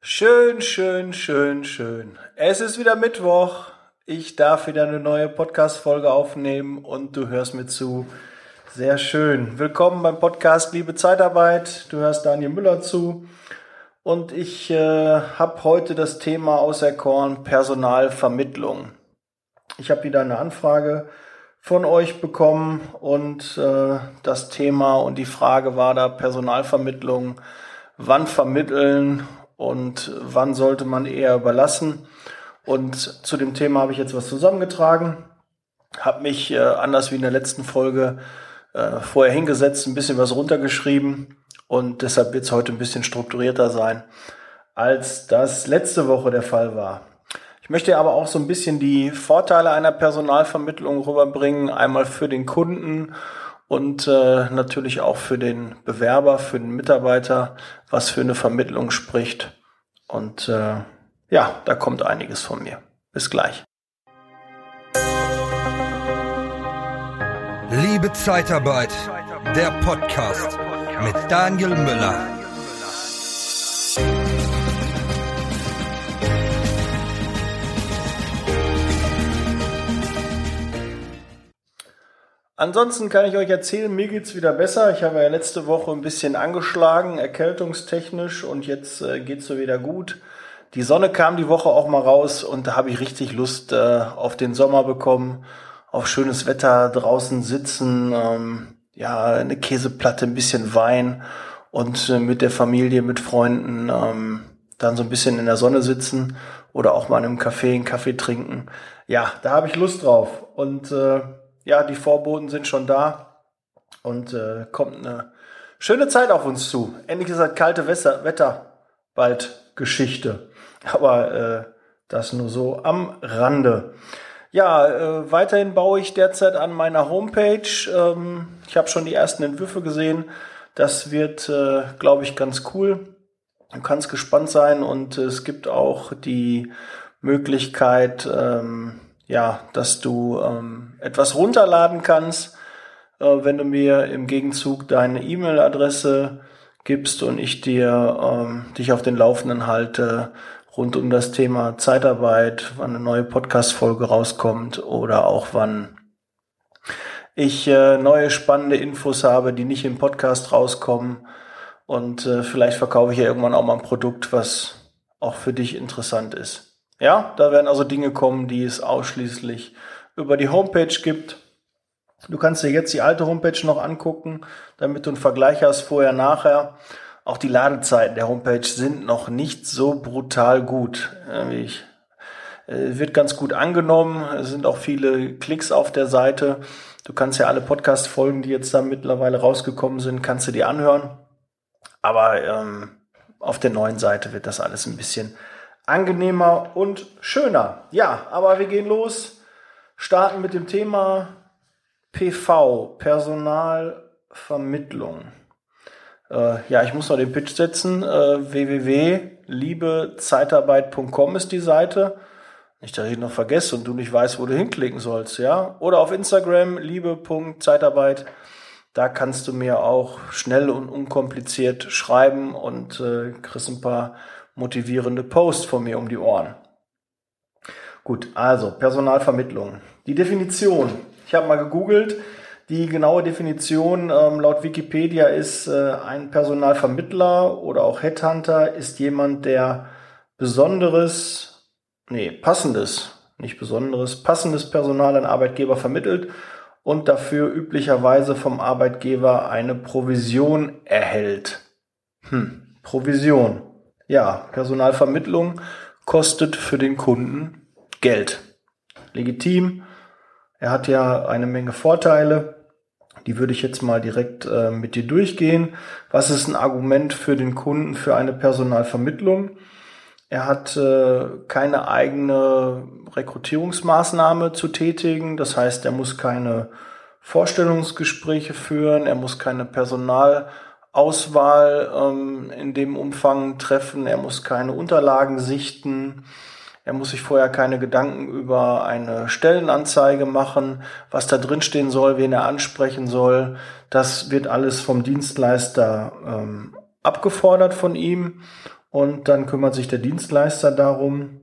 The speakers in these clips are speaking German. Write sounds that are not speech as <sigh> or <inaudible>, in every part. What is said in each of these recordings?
Schön, schön, schön, schön. Es ist wieder Mittwoch. Ich darf wieder eine neue Podcast-Folge aufnehmen und du hörst mir zu. Sehr schön. Willkommen beim Podcast Liebe Zeitarbeit. Du hörst Daniel Müller zu. Und ich äh, habe heute das Thema auserkoren Personalvermittlung. Ich habe wieder eine Anfrage von euch bekommen und äh, das Thema und die Frage war da Personalvermittlung. Wann vermitteln und wann sollte man eher überlassen? Und zu dem Thema habe ich jetzt was zusammengetragen, habe mich äh, anders wie in der letzten Folge äh, vorher hingesetzt, ein bisschen was runtergeschrieben und deshalb wird es heute ein bisschen strukturierter sein, als das letzte Woche der Fall war. Ich möchte aber auch so ein bisschen die Vorteile einer Personalvermittlung rüberbringen, einmal für den Kunden und äh, natürlich auch für den Bewerber, für den Mitarbeiter, was für eine Vermittlung spricht. Und äh, ja, da kommt einiges von mir. Bis gleich. Liebe Zeitarbeit, der Podcast mit Daniel Müller. Ansonsten kann ich euch erzählen, mir geht's wieder besser. Ich habe ja letzte Woche ein bisschen angeschlagen, erkältungstechnisch, und jetzt äh, geht's so wieder gut. Die Sonne kam die Woche auch mal raus und da habe ich richtig Lust äh, auf den Sommer bekommen, auf schönes Wetter, draußen sitzen, ähm, ja, eine Käseplatte, ein bisschen Wein und äh, mit der Familie, mit Freunden ähm, dann so ein bisschen in der Sonne sitzen oder auch mal in einem Café einen Kaffee trinken. Ja, da habe ich Lust drauf. Und äh, ja, die Vorboten sind schon da und äh, kommt eine schöne Zeit auf uns zu. Endlich ist das kalte Wetter, Wetter bald Geschichte. Aber äh, das nur so am Rande. Ja, äh, weiterhin baue ich derzeit an meiner Homepage. Ähm, ich habe schon die ersten Entwürfe gesehen. Das wird, äh, glaube ich, ganz cool. Du kannst gespannt sein und es gibt auch die Möglichkeit, ähm, ja, dass du ähm, etwas runterladen kannst, äh, wenn du mir im Gegenzug deine E-Mail-Adresse gibst und ich dir ähm, dich auf den Laufenden halte rund um das Thema Zeitarbeit, wann eine neue Podcast-Folge rauskommt oder auch wann ich äh, neue spannende Infos habe, die nicht im Podcast rauskommen. Und äh, vielleicht verkaufe ich ja irgendwann auch mal ein Produkt, was auch für dich interessant ist. Ja, da werden also Dinge kommen, die es ausschließlich über die Homepage gibt. Du kannst dir jetzt die alte Homepage noch angucken, damit du einen Vergleich hast vorher, nachher. Auch die Ladezeiten der Homepage sind noch nicht so brutal gut. Ich, äh, wird ganz gut angenommen. Es sind auch viele Klicks auf der Seite. Du kannst ja alle Podcast-Folgen, die jetzt da mittlerweile rausgekommen sind, kannst du dir anhören. Aber ähm, auf der neuen Seite wird das alles ein bisschen angenehmer und schöner. Ja, aber wir gehen los. Starten mit dem Thema PV, Personalvermittlung. Äh, ja, ich muss noch den Pitch setzen. Äh, www.liebezeitarbeit.com ist die Seite. Nicht, dass ich noch vergesse und du nicht weißt, wo du hinklicken sollst, ja. Oder auf Instagram, liebe.zeitarbeit. Da kannst du mir auch schnell und unkompliziert schreiben und äh, kriegst ein paar motivierende Posts von mir um die Ohren. Gut, also Personalvermittlung. Die Definition. Ich habe mal gegoogelt. Die genaue Definition ähm, laut Wikipedia ist äh, ein Personalvermittler oder auch Headhunter ist jemand, der besonderes, nee, passendes, nicht besonderes, passendes Personal an Arbeitgeber vermittelt und dafür üblicherweise vom Arbeitgeber eine Provision erhält. Hm, Provision. Ja, Personalvermittlung kostet für den Kunden Geld. Legitim. Er hat ja eine Menge Vorteile. Die würde ich jetzt mal direkt äh, mit dir durchgehen. Was ist ein Argument für den Kunden für eine Personalvermittlung? Er hat äh, keine eigene Rekrutierungsmaßnahme zu tätigen. Das heißt, er muss keine Vorstellungsgespräche führen, er muss keine Personalauswahl ähm, in dem Umfang treffen, er muss keine Unterlagen sichten, er muss sich vorher keine Gedanken über eine Stellenanzeige machen, was da drin stehen soll, wen er ansprechen soll. Das wird alles vom Dienstleister ähm, abgefordert von ihm. und dann kümmert sich der Dienstleister darum.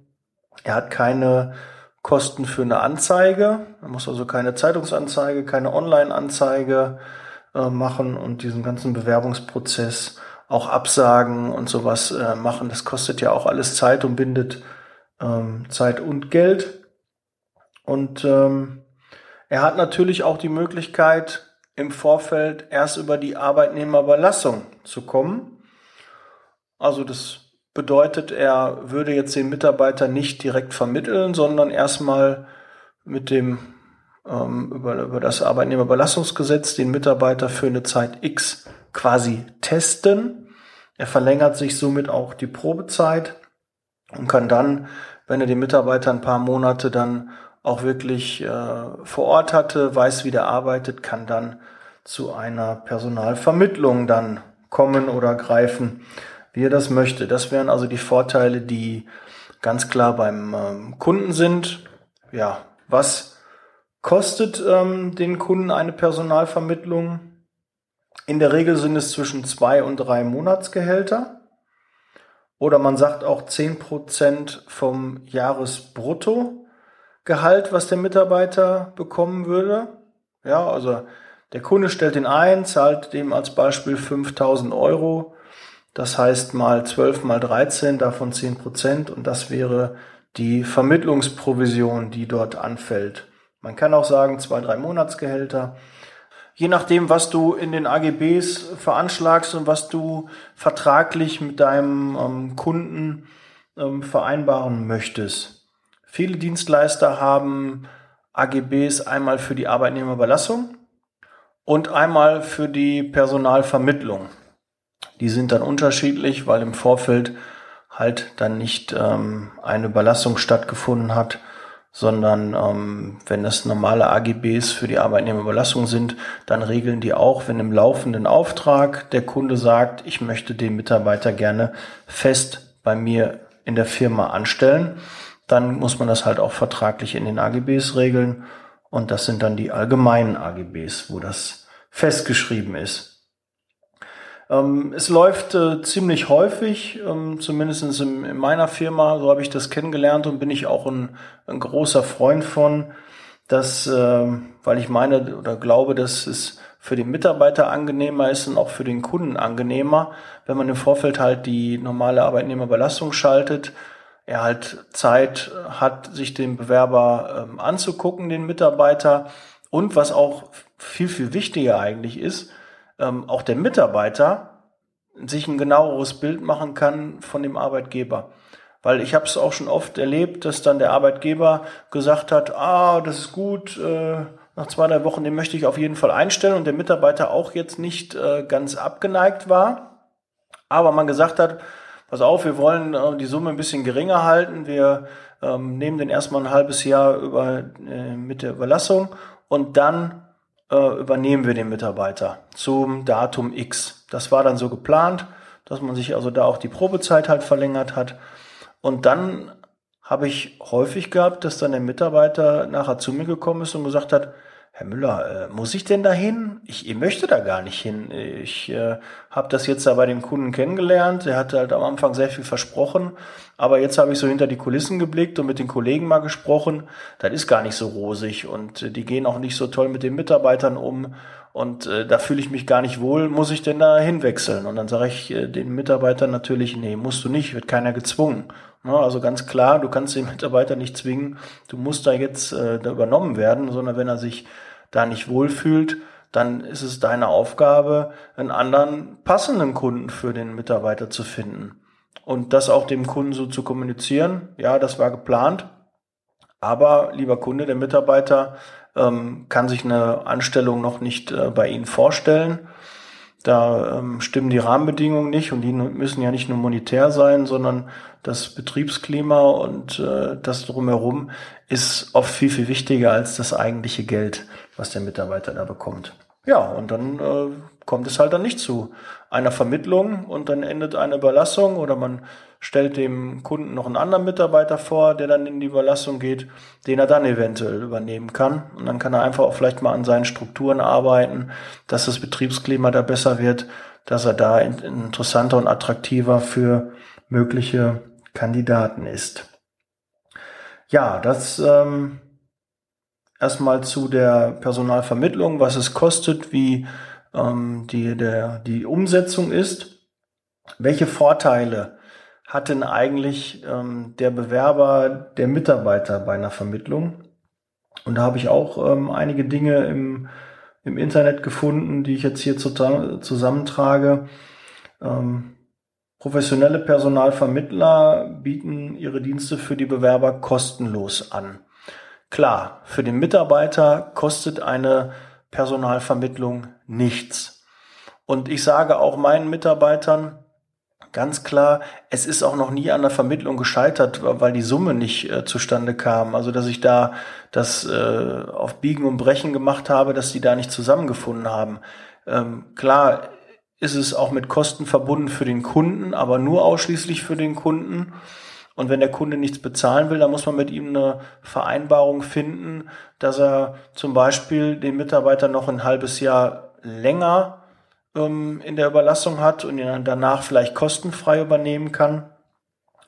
Er hat keine Kosten für eine Anzeige. Er muss also keine Zeitungsanzeige, keine Online-Anzeige äh, machen und diesen ganzen Bewerbungsprozess auch absagen und sowas äh, machen. Das kostet ja auch alles Zeit und bindet ähm, Zeit und Geld. Und ähm, er hat natürlich auch die Möglichkeit, im Vorfeld erst über die Arbeitnehmerüberlassung zu kommen. Also das bedeutet, er würde jetzt den Mitarbeiter nicht direkt vermitteln, sondern erstmal mit dem über, über das Arbeitnehmerüberlassungsgesetz den Mitarbeiter für eine Zeit X quasi testen. Er verlängert sich somit auch die Probezeit und kann dann, wenn er den Mitarbeiter ein paar Monate dann auch wirklich äh, vor Ort hatte, weiß, wie der arbeitet, kann dann zu einer Personalvermittlung dann kommen oder greifen, wie er das möchte. Das wären also die Vorteile, die ganz klar beim ähm, Kunden sind. Ja, was kostet ähm, den Kunden eine Personalvermittlung? In der Regel sind es zwischen zwei und drei Monatsgehälter. Oder man sagt auch zehn Prozent vom Jahresbrutto. Gehalt, was der Mitarbeiter bekommen würde. Ja, also der Kunde stellt ihn ein, zahlt dem als Beispiel 5000 Euro. Das heißt mal 12 mal 13, davon 10 Prozent und das wäre die Vermittlungsprovision, die dort anfällt. Man kann auch sagen zwei, drei Monatsgehälter. Je nachdem, was du in den AGBs veranschlagst und was du vertraglich mit deinem ähm, Kunden ähm, vereinbaren möchtest. Viele Dienstleister haben AGBs einmal für die Arbeitnehmerüberlassung und einmal für die Personalvermittlung. Die sind dann unterschiedlich, weil im Vorfeld halt dann nicht ähm, eine Überlassung stattgefunden hat, sondern ähm, wenn das normale AGBs für die Arbeitnehmerüberlassung sind, dann regeln die auch, wenn im laufenden Auftrag der Kunde sagt, ich möchte den Mitarbeiter gerne fest bei mir in der Firma anstellen, dann muss man das halt auch vertraglich in den AGBs regeln. Und das sind dann die allgemeinen AGBs, wo das festgeschrieben ist. Ähm, es läuft äh, ziemlich häufig, ähm, zumindest in, in, meiner Firma, so habe ich das kennengelernt und bin ich auch ein, ein großer Freund von, dass, äh, weil ich meine oder glaube, dass es für den Mitarbeiter angenehmer ist und auch für den Kunden angenehmer, wenn man im Vorfeld halt die normale Arbeitnehmerbelastung schaltet er halt Zeit hat, sich den Bewerber ähm, anzugucken, den Mitarbeiter. Und was auch viel, viel wichtiger eigentlich ist, ähm, auch der Mitarbeiter sich ein genaueres Bild machen kann von dem Arbeitgeber. Weil ich habe es auch schon oft erlebt, dass dann der Arbeitgeber gesagt hat, ah, das ist gut, äh, nach zwei, drei Wochen, den möchte ich auf jeden Fall einstellen und der Mitarbeiter auch jetzt nicht äh, ganz abgeneigt war. Aber man gesagt hat, pass auf, wir wollen äh, die Summe ein bisschen geringer halten, wir ähm, nehmen den erstmal ein halbes Jahr über, äh, mit der Überlassung und dann äh, übernehmen wir den Mitarbeiter zum Datum X. Das war dann so geplant, dass man sich also da auch die Probezeit halt verlängert hat. Und dann habe ich häufig gehabt, dass dann der Mitarbeiter nachher zu mir gekommen ist und gesagt hat, Herr Müller, äh, muss ich denn dahin? Ich, ich möchte da gar nicht hin. Ich äh, habe das jetzt da bei dem Kunden kennengelernt. Er hatte halt am Anfang sehr viel versprochen, aber jetzt habe ich so hinter die Kulissen geblickt und mit den Kollegen mal gesprochen. Das ist gar nicht so rosig und äh, die gehen auch nicht so toll mit den Mitarbeitern um und äh, da fühle ich mich gar nicht wohl. Muss ich denn da hinwechseln? Und dann sage ich äh, den Mitarbeitern natürlich, nee, musst du nicht, wird keiner gezwungen. Also ganz klar, du kannst den Mitarbeiter nicht zwingen, du musst da jetzt äh, da übernommen werden, sondern wenn er sich da nicht wohlfühlt, dann ist es deine Aufgabe, einen anderen passenden Kunden für den Mitarbeiter zu finden. Und das auch dem Kunden so zu kommunizieren, ja, das war geplant. Aber, lieber Kunde, der Mitarbeiter ähm, kann sich eine Anstellung noch nicht äh, bei Ihnen vorstellen. Da ähm, stimmen die Rahmenbedingungen nicht und die müssen ja nicht nur monetär sein, sondern das Betriebsklima und äh, das drumherum ist oft viel, viel wichtiger als das eigentliche Geld, was der Mitarbeiter da bekommt. Ja, und dann äh, kommt es halt dann nicht zu einer Vermittlung und dann endet eine Überlassung oder man stellt dem Kunden noch einen anderen Mitarbeiter vor, der dann in die Überlassung geht, den er dann eventuell übernehmen kann. Und dann kann er einfach auch vielleicht mal an seinen Strukturen arbeiten, dass das Betriebsklima da besser wird, dass er da interessanter und attraktiver für mögliche Kandidaten ist. Ja, das ähm, erstmal zu der Personalvermittlung, was es kostet, wie ähm, die, der, die Umsetzung ist. Welche Vorteile hat denn eigentlich ähm, der Bewerber, der Mitarbeiter bei einer Vermittlung? Und da habe ich auch ähm, einige Dinge im, im Internet gefunden, die ich jetzt hier zusammentrage. Ähm, professionelle Personalvermittler bieten ihre Dienste für die Bewerber kostenlos an. Klar, für den Mitarbeiter kostet eine Personalvermittlung nichts. Und ich sage auch meinen Mitarbeitern ganz klar, es ist auch noch nie an der Vermittlung gescheitert, weil die Summe nicht äh, zustande kam. Also dass ich da das äh, auf Biegen und Brechen gemacht habe, dass die da nicht zusammengefunden haben. Ähm, klar ist es auch mit Kosten verbunden für den Kunden, aber nur ausschließlich für den Kunden. Und wenn der Kunde nichts bezahlen will, dann muss man mit ihm eine Vereinbarung finden, dass er zum Beispiel den Mitarbeiter noch ein halbes Jahr länger ähm, in der Überlassung hat und ihn dann danach vielleicht kostenfrei übernehmen kann.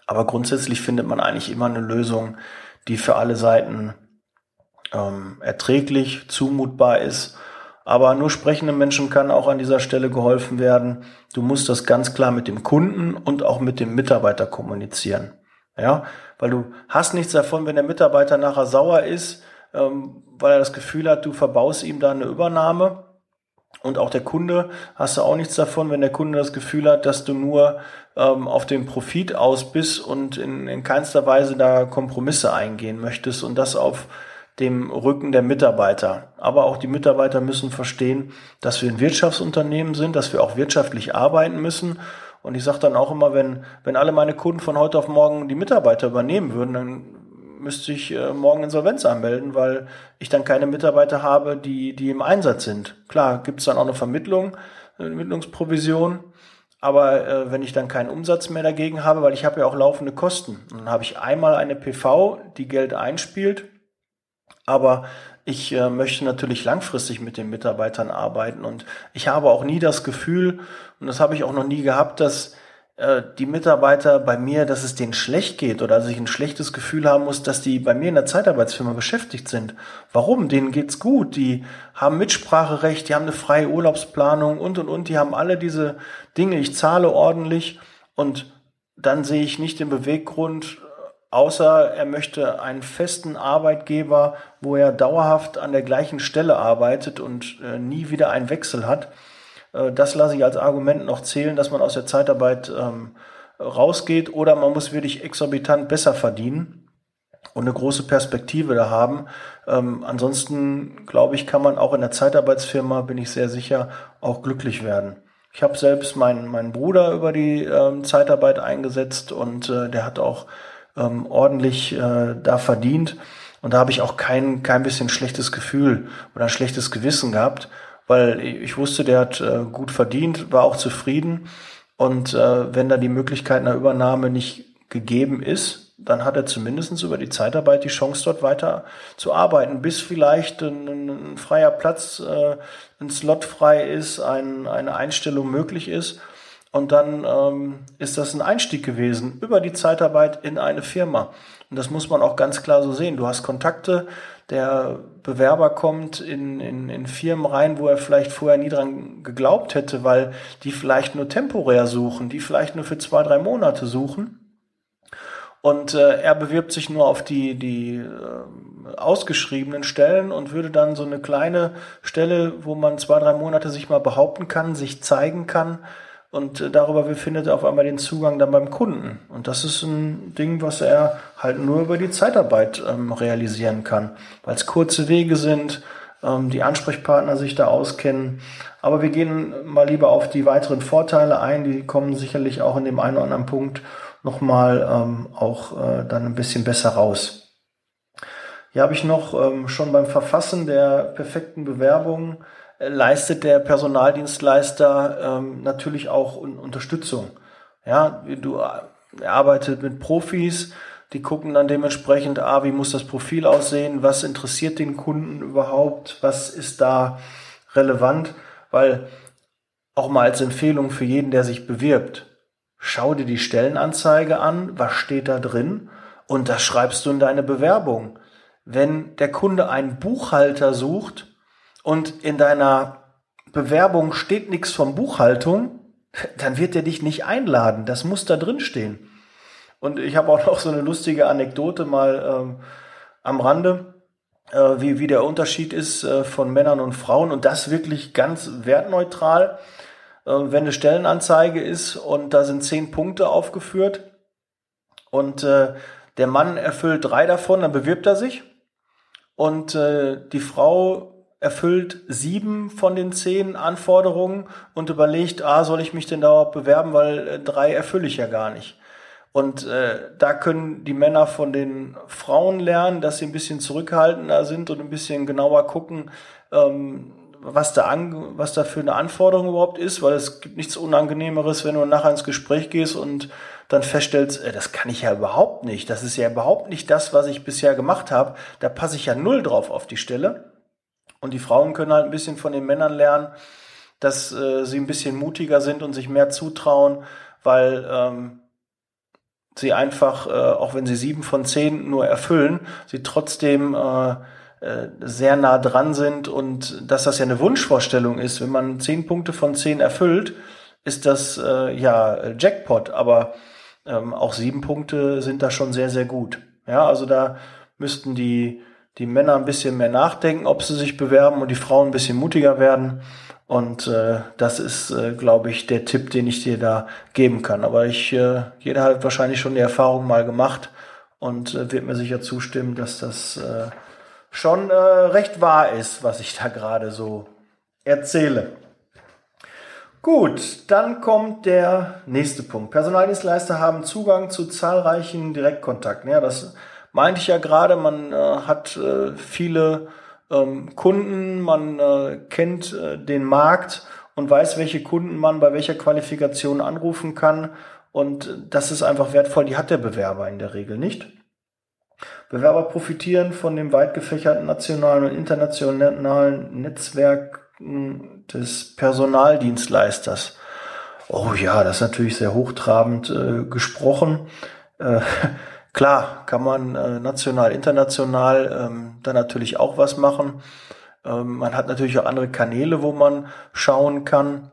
Aber grundsätzlich findet man eigentlich immer eine Lösung, die für alle Seiten ähm, erträglich, zumutbar ist. Aber nur sprechenden Menschen kann auch an dieser Stelle geholfen werden. Du musst das ganz klar mit dem Kunden und auch mit dem Mitarbeiter kommunizieren. Ja, weil du hast nichts davon, wenn der Mitarbeiter nachher sauer ist, ähm, weil er das Gefühl hat, du verbaust ihm da eine Übernahme. Und auch der Kunde hast du auch nichts davon, wenn der Kunde das Gefühl hat, dass du nur ähm, auf den Profit aus bist und in, in keinster Weise da Kompromisse eingehen möchtest und das auf dem Rücken der Mitarbeiter. Aber auch die Mitarbeiter müssen verstehen, dass wir ein Wirtschaftsunternehmen sind, dass wir auch wirtschaftlich arbeiten müssen und ich sage dann auch immer, wenn, wenn alle meine Kunden von heute auf morgen die Mitarbeiter übernehmen würden, dann müsste ich äh, morgen Insolvenz anmelden, weil ich dann keine Mitarbeiter habe, die, die im Einsatz sind. Klar, gibt es dann auch eine Vermittlung, eine Vermittlungsprovision, aber äh, wenn ich dann keinen Umsatz mehr dagegen habe, weil ich habe ja auch laufende Kosten, dann habe ich einmal eine PV, die Geld einspielt, aber ich äh, möchte natürlich langfristig mit den Mitarbeitern arbeiten und ich habe auch nie das Gefühl, und das habe ich auch noch nie gehabt, dass äh, die Mitarbeiter bei mir, dass es denen schlecht geht oder dass ich ein schlechtes Gefühl haben muss, dass die bei mir in der Zeitarbeitsfirma beschäftigt sind. Warum? Denen geht's gut. Die haben Mitspracherecht, die haben eine freie Urlaubsplanung und und und. Die haben alle diese Dinge. Ich zahle ordentlich und dann sehe ich nicht den Beweggrund, außer er möchte einen festen Arbeitgeber, wo er dauerhaft an der gleichen Stelle arbeitet und äh, nie wieder einen Wechsel hat. Äh, das lasse ich als Argument noch zählen, dass man aus der Zeitarbeit ähm, rausgeht oder man muss wirklich exorbitant besser verdienen und eine große Perspektive da haben. Ähm, ansonsten glaube ich, kann man auch in der Zeitarbeitsfirma, bin ich sehr sicher, auch glücklich werden. Ich habe selbst meinen, meinen Bruder über die ähm, Zeitarbeit eingesetzt und äh, der hat auch ähm, ordentlich äh, da verdient. Und da habe ich auch kein, kein bisschen schlechtes Gefühl oder ein schlechtes Gewissen gehabt, weil ich wusste, der hat äh, gut verdient, war auch zufrieden. Und äh, wenn da die Möglichkeit einer Übernahme nicht gegeben ist, dann hat er zumindest über die Zeitarbeit die Chance, dort weiter zu arbeiten, bis vielleicht ein, ein freier Platz, äh, ein Slot frei ist, ein, eine Einstellung möglich ist. Und dann ähm, ist das ein Einstieg gewesen über die Zeitarbeit in eine Firma. Und das muss man auch ganz klar so sehen. Du hast Kontakte, der Bewerber kommt in, in, in Firmen rein, wo er vielleicht vorher nie dran geglaubt hätte, weil die vielleicht nur temporär suchen, die vielleicht nur für zwei, drei Monate suchen. Und äh, er bewirbt sich nur auf die, die äh, ausgeschriebenen Stellen und würde dann so eine kleine Stelle, wo man zwei, drei Monate sich mal behaupten kann, sich zeigen kann, und äh, darüber findet er auf einmal den Zugang dann beim Kunden. Und das ist ein Ding, was er halt nur über die Zeitarbeit ähm, realisieren kann, weil es kurze Wege sind, ähm, die Ansprechpartner sich da auskennen. Aber wir gehen mal lieber auf die weiteren Vorteile ein, die kommen sicherlich auch in dem einen oder anderen Punkt nochmal ähm, auch äh, dann ein bisschen besser raus. Hier habe ich noch ähm, schon beim Verfassen der perfekten Bewerbung leistet der Personaldienstleister ähm, natürlich auch Unterstützung. Ja, du er arbeitet mit Profis, die gucken dann dementsprechend, ah, wie muss das Profil aussehen, was interessiert den Kunden überhaupt, was ist da relevant, weil auch mal als Empfehlung für jeden, der sich bewirbt, schau dir die Stellenanzeige an, was steht da drin und das schreibst du in deine Bewerbung. Wenn der Kunde einen Buchhalter sucht und in deiner Bewerbung steht nichts von Buchhaltung, dann wird er dich nicht einladen. Das muss da drin stehen. Und ich habe auch noch so eine lustige Anekdote mal ähm, am Rande, äh, wie, wie der Unterschied ist äh, von Männern und Frauen und das wirklich ganz wertneutral. Äh, wenn eine Stellenanzeige ist und da sind zehn Punkte aufgeführt und äh, der Mann erfüllt drei davon, dann bewirbt er sich und äh, die Frau erfüllt sieben von den zehn Anforderungen und überlegt, ah, soll ich mich denn da überhaupt bewerben, weil äh, drei erfülle ich ja gar nicht. Und äh, da können die Männer von den Frauen lernen, dass sie ein bisschen zurückhaltender sind und ein bisschen genauer gucken, ähm, was da, an, was da für eine Anforderung überhaupt ist, weil es gibt nichts Unangenehmeres, wenn du nachher ins Gespräch gehst und dann feststellst, äh, das kann ich ja überhaupt nicht. Das ist ja überhaupt nicht das, was ich bisher gemacht habe. Da passe ich ja null drauf auf die Stelle. Und die Frauen können halt ein bisschen von den Männern lernen, dass äh, sie ein bisschen mutiger sind und sich mehr zutrauen, weil ähm, sie einfach, äh, auch wenn sie sieben von zehn nur erfüllen, sie trotzdem äh, äh, sehr nah dran sind und dass das ja eine Wunschvorstellung ist. Wenn man zehn Punkte von zehn erfüllt, ist das äh, ja Jackpot, aber ähm, auch sieben Punkte sind da schon sehr, sehr gut. Ja, also da müssten die, die Männer ein bisschen mehr nachdenken, ob sie sich bewerben und die Frauen ein bisschen mutiger werden. Und äh, das ist, äh, glaube ich, der Tipp, den ich dir da geben kann. Aber ich, äh, jeder hat wahrscheinlich schon die Erfahrung mal gemacht und äh, wird mir sicher zustimmen, dass das äh, schon äh, recht wahr ist, was ich da gerade so erzähle. Gut, dann kommt der nächste Punkt. Personaldienstleister haben Zugang zu zahlreichen Direktkontakten. Ja, das meinte ich ja gerade. Man äh, hat äh, viele ähm, Kunden, man äh, kennt äh, den Markt und weiß, welche Kunden man bei welcher Qualifikation anrufen kann. Und das ist einfach wertvoll. Die hat der Bewerber in der Regel nicht. Bewerber profitieren von dem weit gefächerten nationalen und internationalen Netzwerk des Personaldienstleisters. Oh ja, das ist natürlich sehr hochtrabend äh, gesprochen. Äh, klar, kann man äh, national, international ähm, da natürlich auch was machen. Ähm, man hat natürlich auch andere Kanäle, wo man schauen kann,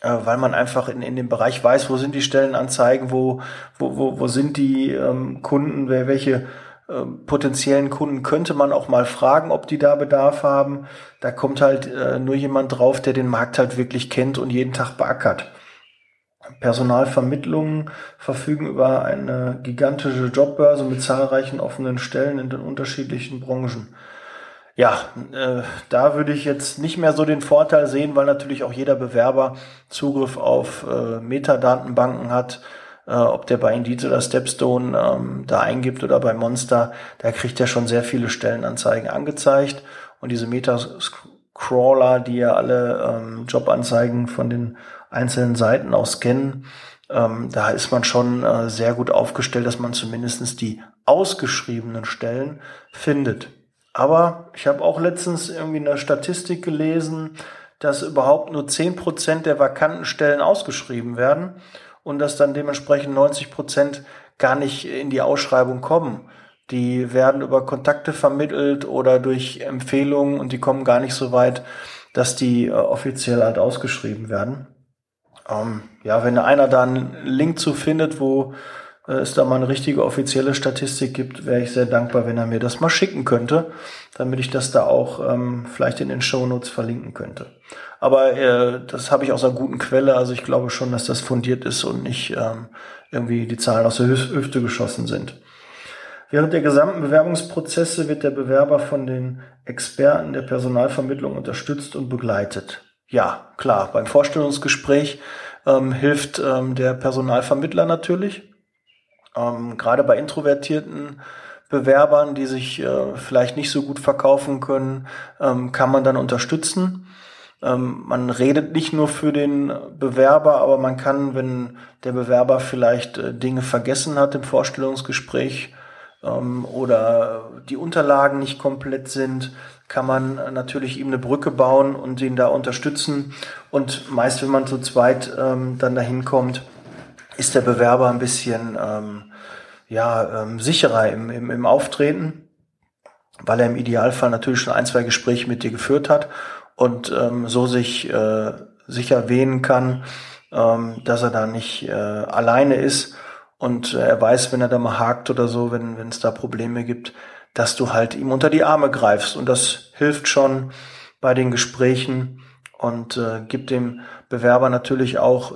äh, weil man einfach in, in dem Bereich weiß, wo sind die Stellenanzeigen, wo, wo, wo, wo sind die ähm, Kunden, wer, welche ähm, potenziellen Kunden könnte man auch mal fragen, ob die da Bedarf haben. Da kommt halt äh, nur jemand drauf, der den Markt halt wirklich kennt und jeden Tag beackert. Personalvermittlungen verfügen über eine gigantische Jobbörse mit zahlreichen offenen Stellen in den unterschiedlichen Branchen. Ja, äh, da würde ich jetzt nicht mehr so den Vorteil sehen, weil natürlich auch jeder Bewerber Zugriff auf äh, Metadatenbanken hat, äh, ob der bei Indeed oder Stepstone ähm, da eingibt oder bei Monster, da kriegt er schon sehr viele Stellenanzeigen angezeigt. Und diese Meta-Crawler, die ja alle ähm, Jobanzeigen von den einzelnen Seiten aus scannen, ähm, da ist man schon äh, sehr gut aufgestellt, dass man zumindestens die ausgeschriebenen Stellen findet. Aber ich habe auch letztens irgendwie eine Statistik gelesen, dass überhaupt nur zehn Prozent der vakanten Stellen ausgeschrieben werden und dass dann dementsprechend 90 Prozent gar nicht in die Ausschreibung kommen. Die werden über Kontakte vermittelt oder durch Empfehlungen und die kommen gar nicht so weit, dass die äh, offiziell halt ausgeschrieben werden. Ähm, ja, wenn einer da einen Link zu findet, wo äh, es da mal eine richtige offizielle Statistik gibt, wäre ich sehr dankbar, wenn er mir das mal schicken könnte, damit ich das da auch ähm, vielleicht in den Shownotes verlinken könnte. Aber äh, das habe ich aus einer guten Quelle. Also ich glaube schon, dass das fundiert ist und nicht ähm, irgendwie die Zahlen aus der Hüfte geschossen sind. Während der gesamten Bewerbungsprozesse wird der Bewerber von den Experten der Personalvermittlung unterstützt und begleitet. Ja, klar, beim Vorstellungsgespräch ähm, hilft ähm, der Personalvermittler natürlich. Ähm, gerade bei introvertierten Bewerbern, die sich äh, vielleicht nicht so gut verkaufen können, ähm, kann man dann unterstützen. Ähm, man redet nicht nur für den Bewerber, aber man kann, wenn der Bewerber vielleicht äh, Dinge vergessen hat im Vorstellungsgespräch ähm, oder die Unterlagen nicht komplett sind, kann man natürlich ihm eine Brücke bauen und ihn da unterstützen. Und meist, wenn man zu zweit ähm, dann dahin kommt, ist der Bewerber ein bisschen ähm, ja, ähm, sicherer im, im, im Auftreten, weil er im Idealfall natürlich schon ein, zwei Gespräche mit dir geführt hat und ähm, so sich äh, sicher wehen kann, ähm, dass er da nicht äh, alleine ist und äh, er weiß, wenn er da mal hakt oder so, wenn wenn es da Probleme gibt, dass du halt ihm unter die Arme greifst und das hilft schon bei den Gesprächen und äh, gibt dem Bewerber natürlich auch,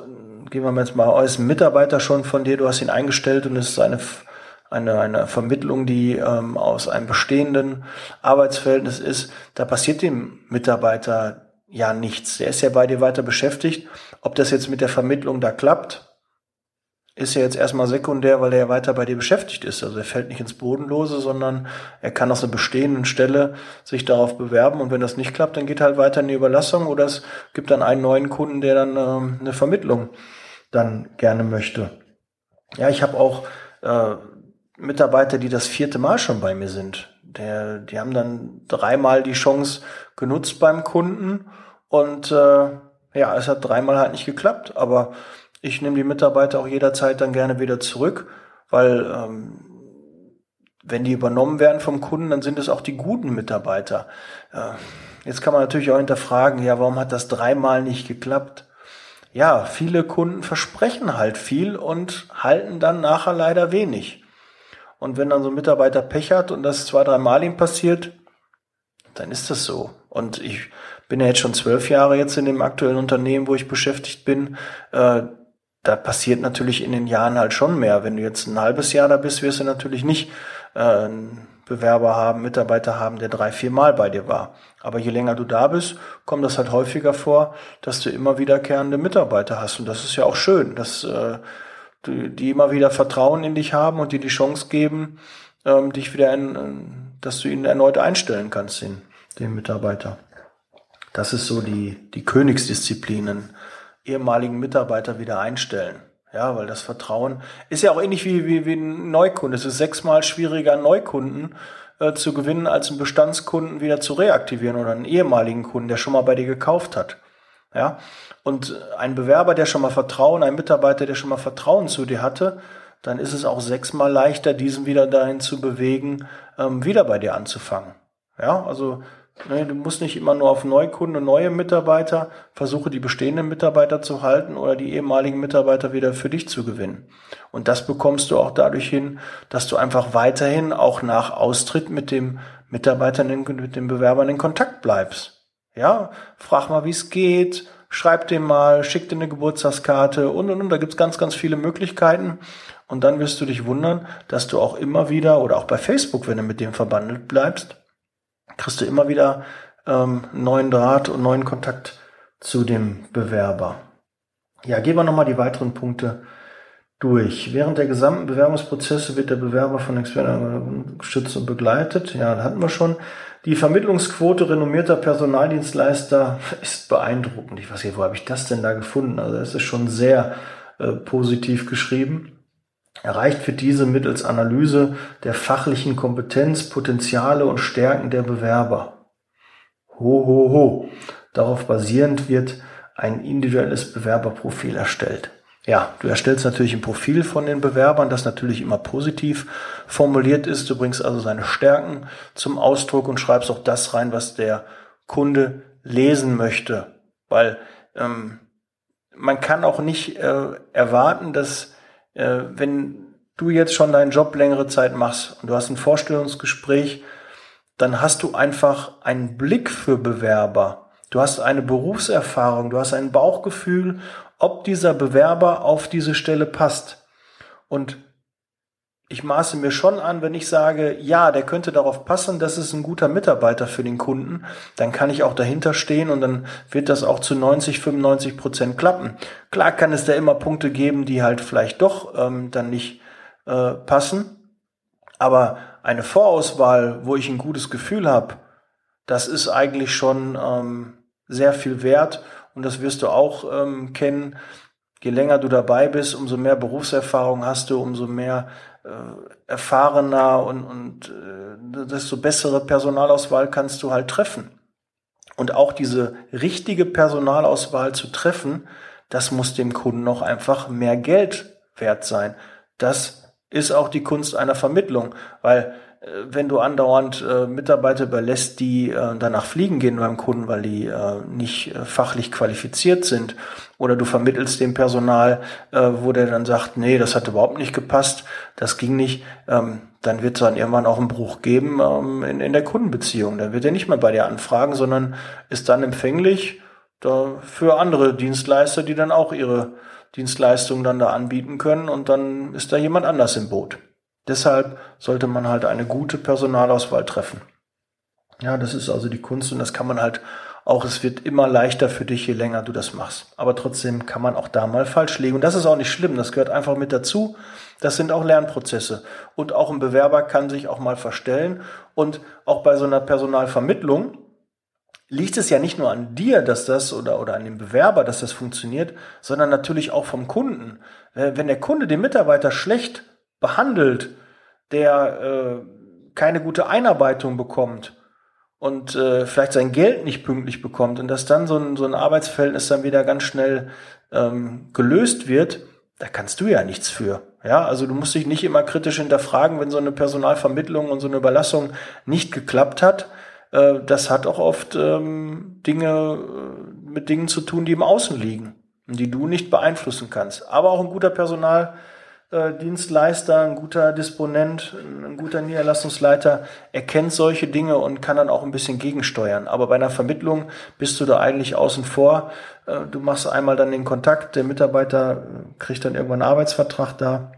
gehen wir jetzt mal aus, Mitarbeiter schon von dir, du hast ihn eingestellt und es ist eine eine, eine Vermittlung, die ähm, aus einem bestehenden Arbeitsverhältnis ist, da passiert dem Mitarbeiter ja nichts. Der ist ja bei dir weiter beschäftigt. Ob das jetzt mit der Vermittlung da klappt, ist ja jetzt erstmal sekundär, weil er ja weiter bei dir beschäftigt ist. Also er fällt nicht ins Bodenlose, sondern er kann aus einer bestehenden Stelle sich darauf bewerben und wenn das nicht klappt, dann geht halt weiter in die Überlassung oder es gibt dann einen neuen Kunden, der dann ähm, eine Vermittlung dann gerne möchte. Ja, ich habe auch äh, Mitarbeiter, die das vierte Mal schon bei mir sind. Der, die haben dann dreimal die Chance genutzt beim Kunden und äh, ja, es hat dreimal halt nicht geklappt, aber ich nehme die Mitarbeiter auch jederzeit dann gerne wieder zurück, weil ähm, wenn die übernommen werden vom Kunden, dann sind es auch die guten Mitarbeiter. Äh, jetzt kann man natürlich auch hinterfragen, ja, warum hat das dreimal nicht geklappt? Ja, viele Kunden versprechen halt viel und halten dann nachher leider wenig. Und wenn dann so ein Mitarbeiter Pech hat und das zwei, drei Mal ihm passiert, dann ist das so. Und ich bin ja jetzt schon zwölf Jahre jetzt in dem aktuellen Unternehmen, wo ich beschäftigt bin. Äh, da passiert natürlich in den Jahren halt schon mehr. Wenn du jetzt ein halbes Jahr da bist, wirst du natürlich nicht äh, einen Bewerber haben, Mitarbeiter haben, der drei, vier Mal bei dir war. Aber je länger du da bist, kommt das halt häufiger vor, dass du immer wiederkehrende Mitarbeiter hast. Und das ist ja auch schön. Das äh, die immer wieder Vertrauen in dich haben und dir die Chance geben, ähm, dich wieder, in, dass du ihn erneut einstellen kannst, den, den Mitarbeiter. Das ist so die, die Königsdisziplinen, ehemaligen Mitarbeiter wieder einstellen. Ja, weil das Vertrauen ist ja auch ähnlich wie, wie, wie ein Neukunde. Es ist sechsmal schwieriger, einen Neukunden äh, zu gewinnen, als einen Bestandskunden wieder zu reaktivieren oder einen ehemaligen Kunden, der schon mal bei dir gekauft hat. Ja, und ein Bewerber, der schon mal Vertrauen, ein Mitarbeiter, der schon mal Vertrauen zu dir hatte, dann ist es auch sechsmal leichter, diesen wieder dahin zu bewegen, ähm, wieder bei dir anzufangen. Ja, also du musst nicht immer nur auf Neukunden und neue Mitarbeiter, versuche die bestehenden Mitarbeiter zu halten oder die ehemaligen Mitarbeiter wieder für dich zu gewinnen. Und das bekommst du auch dadurch hin, dass du einfach weiterhin auch nach Austritt mit dem Mitarbeitern, mit den Bewerbern in Kontakt bleibst. Ja, frag mal, wie es geht, schreib dem mal, schick dir eine Geburtstagskarte und und und. Da gibt's ganz, ganz viele Möglichkeiten. Und dann wirst du dich wundern, dass du auch immer wieder, oder auch bei Facebook, wenn du mit dem verbandelt bleibst, kriegst du immer wieder ähm, neuen Draht und neuen Kontakt zu dem Bewerber. Ja, gehen wir nochmal die weiteren Punkte durch. Während der gesamten Bewerbungsprozesse wird der Bewerber von Experten geschützt und begleitet. Ja, hatten wir schon. Die Vermittlungsquote renommierter Personaldienstleister <laughs> ist beeindruckend. Ich weiß nicht, wo habe ich das denn da gefunden? Also es ist schon sehr äh, positiv geschrieben. Erreicht wird diese mittels Analyse der fachlichen Kompetenz, Potenziale und Stärken der Bewerber. Ho, ho, ho. Darauf basierend wird ein individuelles Bewerberprofil erstellt. Ja, du erstellst natürlich ein Profil von den Bewerbern, das natürlich immer positiv formuliert ist. Du bringst also seine Stärken zum Ausdruck und schreibst auch das rein, was der Kunde lesen möchte. Weil ähm, man kann auch nicht äh, erwarten, dass äh, wenn du jetzt schon deinen Job längere Zeit machst und du hast ein Vorstellungsgespräch, dann hast du einfach einen Blick für Bewerber. Du hast eine Berufserfahrung, du hast ein Bauchgefühl ob dieser Bewerber auf diese Stelle passt. Und ich maße mir schon an, wenn ich sage, ja, der könnte darauf passen, das ist ein guter Mitarbeiter für den Kunden, dann kann ich auch dahinter stehen und dann wird das auch zu 90, 95 Prozent klappen. Klar kann es da immer Punkte geben, die halt vielleicht doch ähm, dann nicht äh, passen, aber eine Vorauswahl, wo ich ein gutes Gefühl habe, das ist eigentlich schon ähm, sehr viel wert und das wirst du auch ähm, kennen. Je länger du dabei bist, umso mehr Berufserfahrung hast du, umso mehr erfahrener und, und äh, desto bessere Personalauswahl kannst du halt treffen. Und auch diese richtige Personalauswahl zu treffen, das muss dem Kunden noch einfach mehr Geld wert sein. Das ist auch die Kunst einer Vermittlung, weil äh, wenn du andauernd äh, Mitarbeiter überlässt, die äh, danach fliegen gehen beim Kunden, weil die äh, nicht äh, fachlich qualifiziert sind, oder du vermittelst dem Personal, äh, wo der dann sagt, nee, das hat überhaupt nicht gepasst, das ging nicht, ähm, dann wird es dann irgendwann auch einen Bruch geben ähm, in, in der Kundenbeziehung. Dann wird er nicht mehr bei dir anfragen, sondern ist dann empfänglich für andere Dienstleister, die dann auch ihre Dienstleistungen dann da anbieten können und dann ist da jemand anders im Boot. Deshalb sollte man halt eine gute Personalauswahl treffen. Ja, das ist also die Kunst und das kann man halt auch, es wird immer leichter für dich, je länger du das machst. Aber trotzdem kann man auch da mal falsch liegen. Und das ist auch nicht schlimm, das gehört einfach mit dazu. Das sind auch Lernprozesse. Und auch ein Bewerber kann sich auch mal verstellen. Und auch bei so einer Personalvermittlung liegt es ja nicht nur an dir, dass das oder, oder an dem Bewerber, dass das funktioniert, sondern natürlich auch vom Kunden. Äh, wenn der Kunde den Mitarbeiter schlecht behandelt, der äh, keine gute Einarbeitung bekommt und äh, vielleicht sein Geld nicht pünktlich bekommt und dass dann so ein, so ein Arbeitsverhältnis dann wieder ganz schnell ähm, gelöst wird, da kannst du ja nichts für. Ja, also du musst dich nicht immer kritisch hinterfragen, wenn so eine Personalvermittlung und so eine Überlassung nicht geklappt hat. Äh, das hat auch oft ähm, Dinge äh, mit Dingen zu tun, die im Außen liegen und die du nicht beeinflussen kannst. Aber auch ein guter Personal Dienstleister, ein guter Disponent, ein guter Niederlassungsleiter erkennt solche Dinge und kann dann auch ein bisschen gegensteuern. Aber bei einer Vermittlung bist du da eigentlich außen vor. Äh, du machst einmal dann den Kontakt, der Mitarbeiter äh, kriegt dann irgendwann einen Arbeitsvertrag da.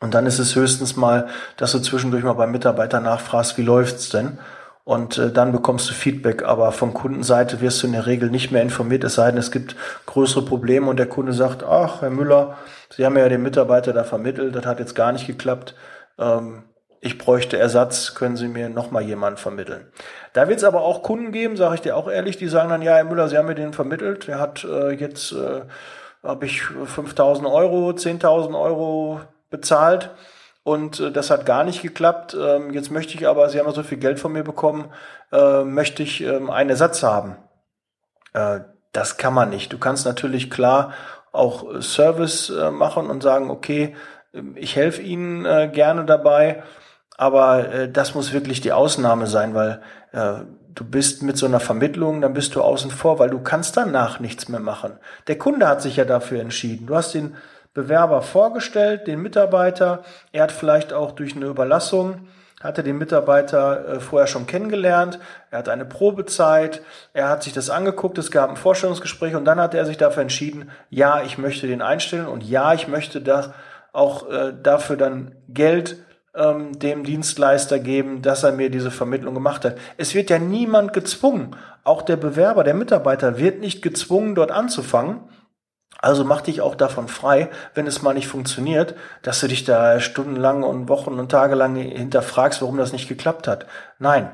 Und dann ist es höchstens mal, dass du zwischendurch mal beim Mitarbeiter nachfragst, wie läuft's denn? Und äh, dann bekommst du Feedback. Aber von Kundenseite wirst du in der Regel nicht mehr informiert, es sei denn, es gibt größere Probleme und der Kunde sagt, ach, Herr Müller, Sie haben ja den Mitarbeiter da vermittelt, das hat jetzt gar nicht geklappt. Ähm, ich bräuchte Ersatz, können Sie mir nochmal jemanden vermitteln. Da wird es aber auch Kunden geben, sage ich dir auch ehrlich, die sagen dann, ja, Herr Müller, Sie haben mir den vermittelt, der hat äh, jetzt, äh, habe ich 5.000 Euro, 10.000 Euro bezahlt und äh, das hat gar nicht geklappt. Ähm, jetzt möchte ich aber, Sie haben ja so viel Geld von mir bekommen, äh, möchte ich ähm, einen Ersatz haben. Äh, das kann man nicht. Du kannst natürlich klar auch Service äh, machen und sagen, okay, ähm, ich helfe Ihnen äh, gerne dabei, aber äh, das muss wirklich die Ausnahme sein, weil äh, du bist mit so einer Vermittlung, dann bist du außen vor, weil du kannst danach nichts mehr machen. Der Kunde hat sich ja dafür entschieden. Du hast den Bewerber vorgestellt, den Mitarbeiter. Er hat vielleicht auch durch eine Überlassung, hatte den Mitarbeiter äh, vorher schon kennengelernt. Er hat eine Probezeit. Er hat sich das angeguckt. Es gab ein Vorstellungsgespräch und dann hat er sich dafür entschieden, ja, ich möchte den einstellen und ja, ich möchte da auch äh, dafür dann Geld ähm, dem Dienstleister geben, dass er mir diese Vermittlung gemacht hat. Es wird ja niemand gezwungen. Auch der Bewerber, der Mitarbeiter wird nicht gezwungen, dort anzufangen. Also mach dich auch davon frei, wenn es mal nicht funktioniert, dass du dich da stundenlang und Wochen und Tage lang hinterfragst, warum das nicht geklappt hat. Nein.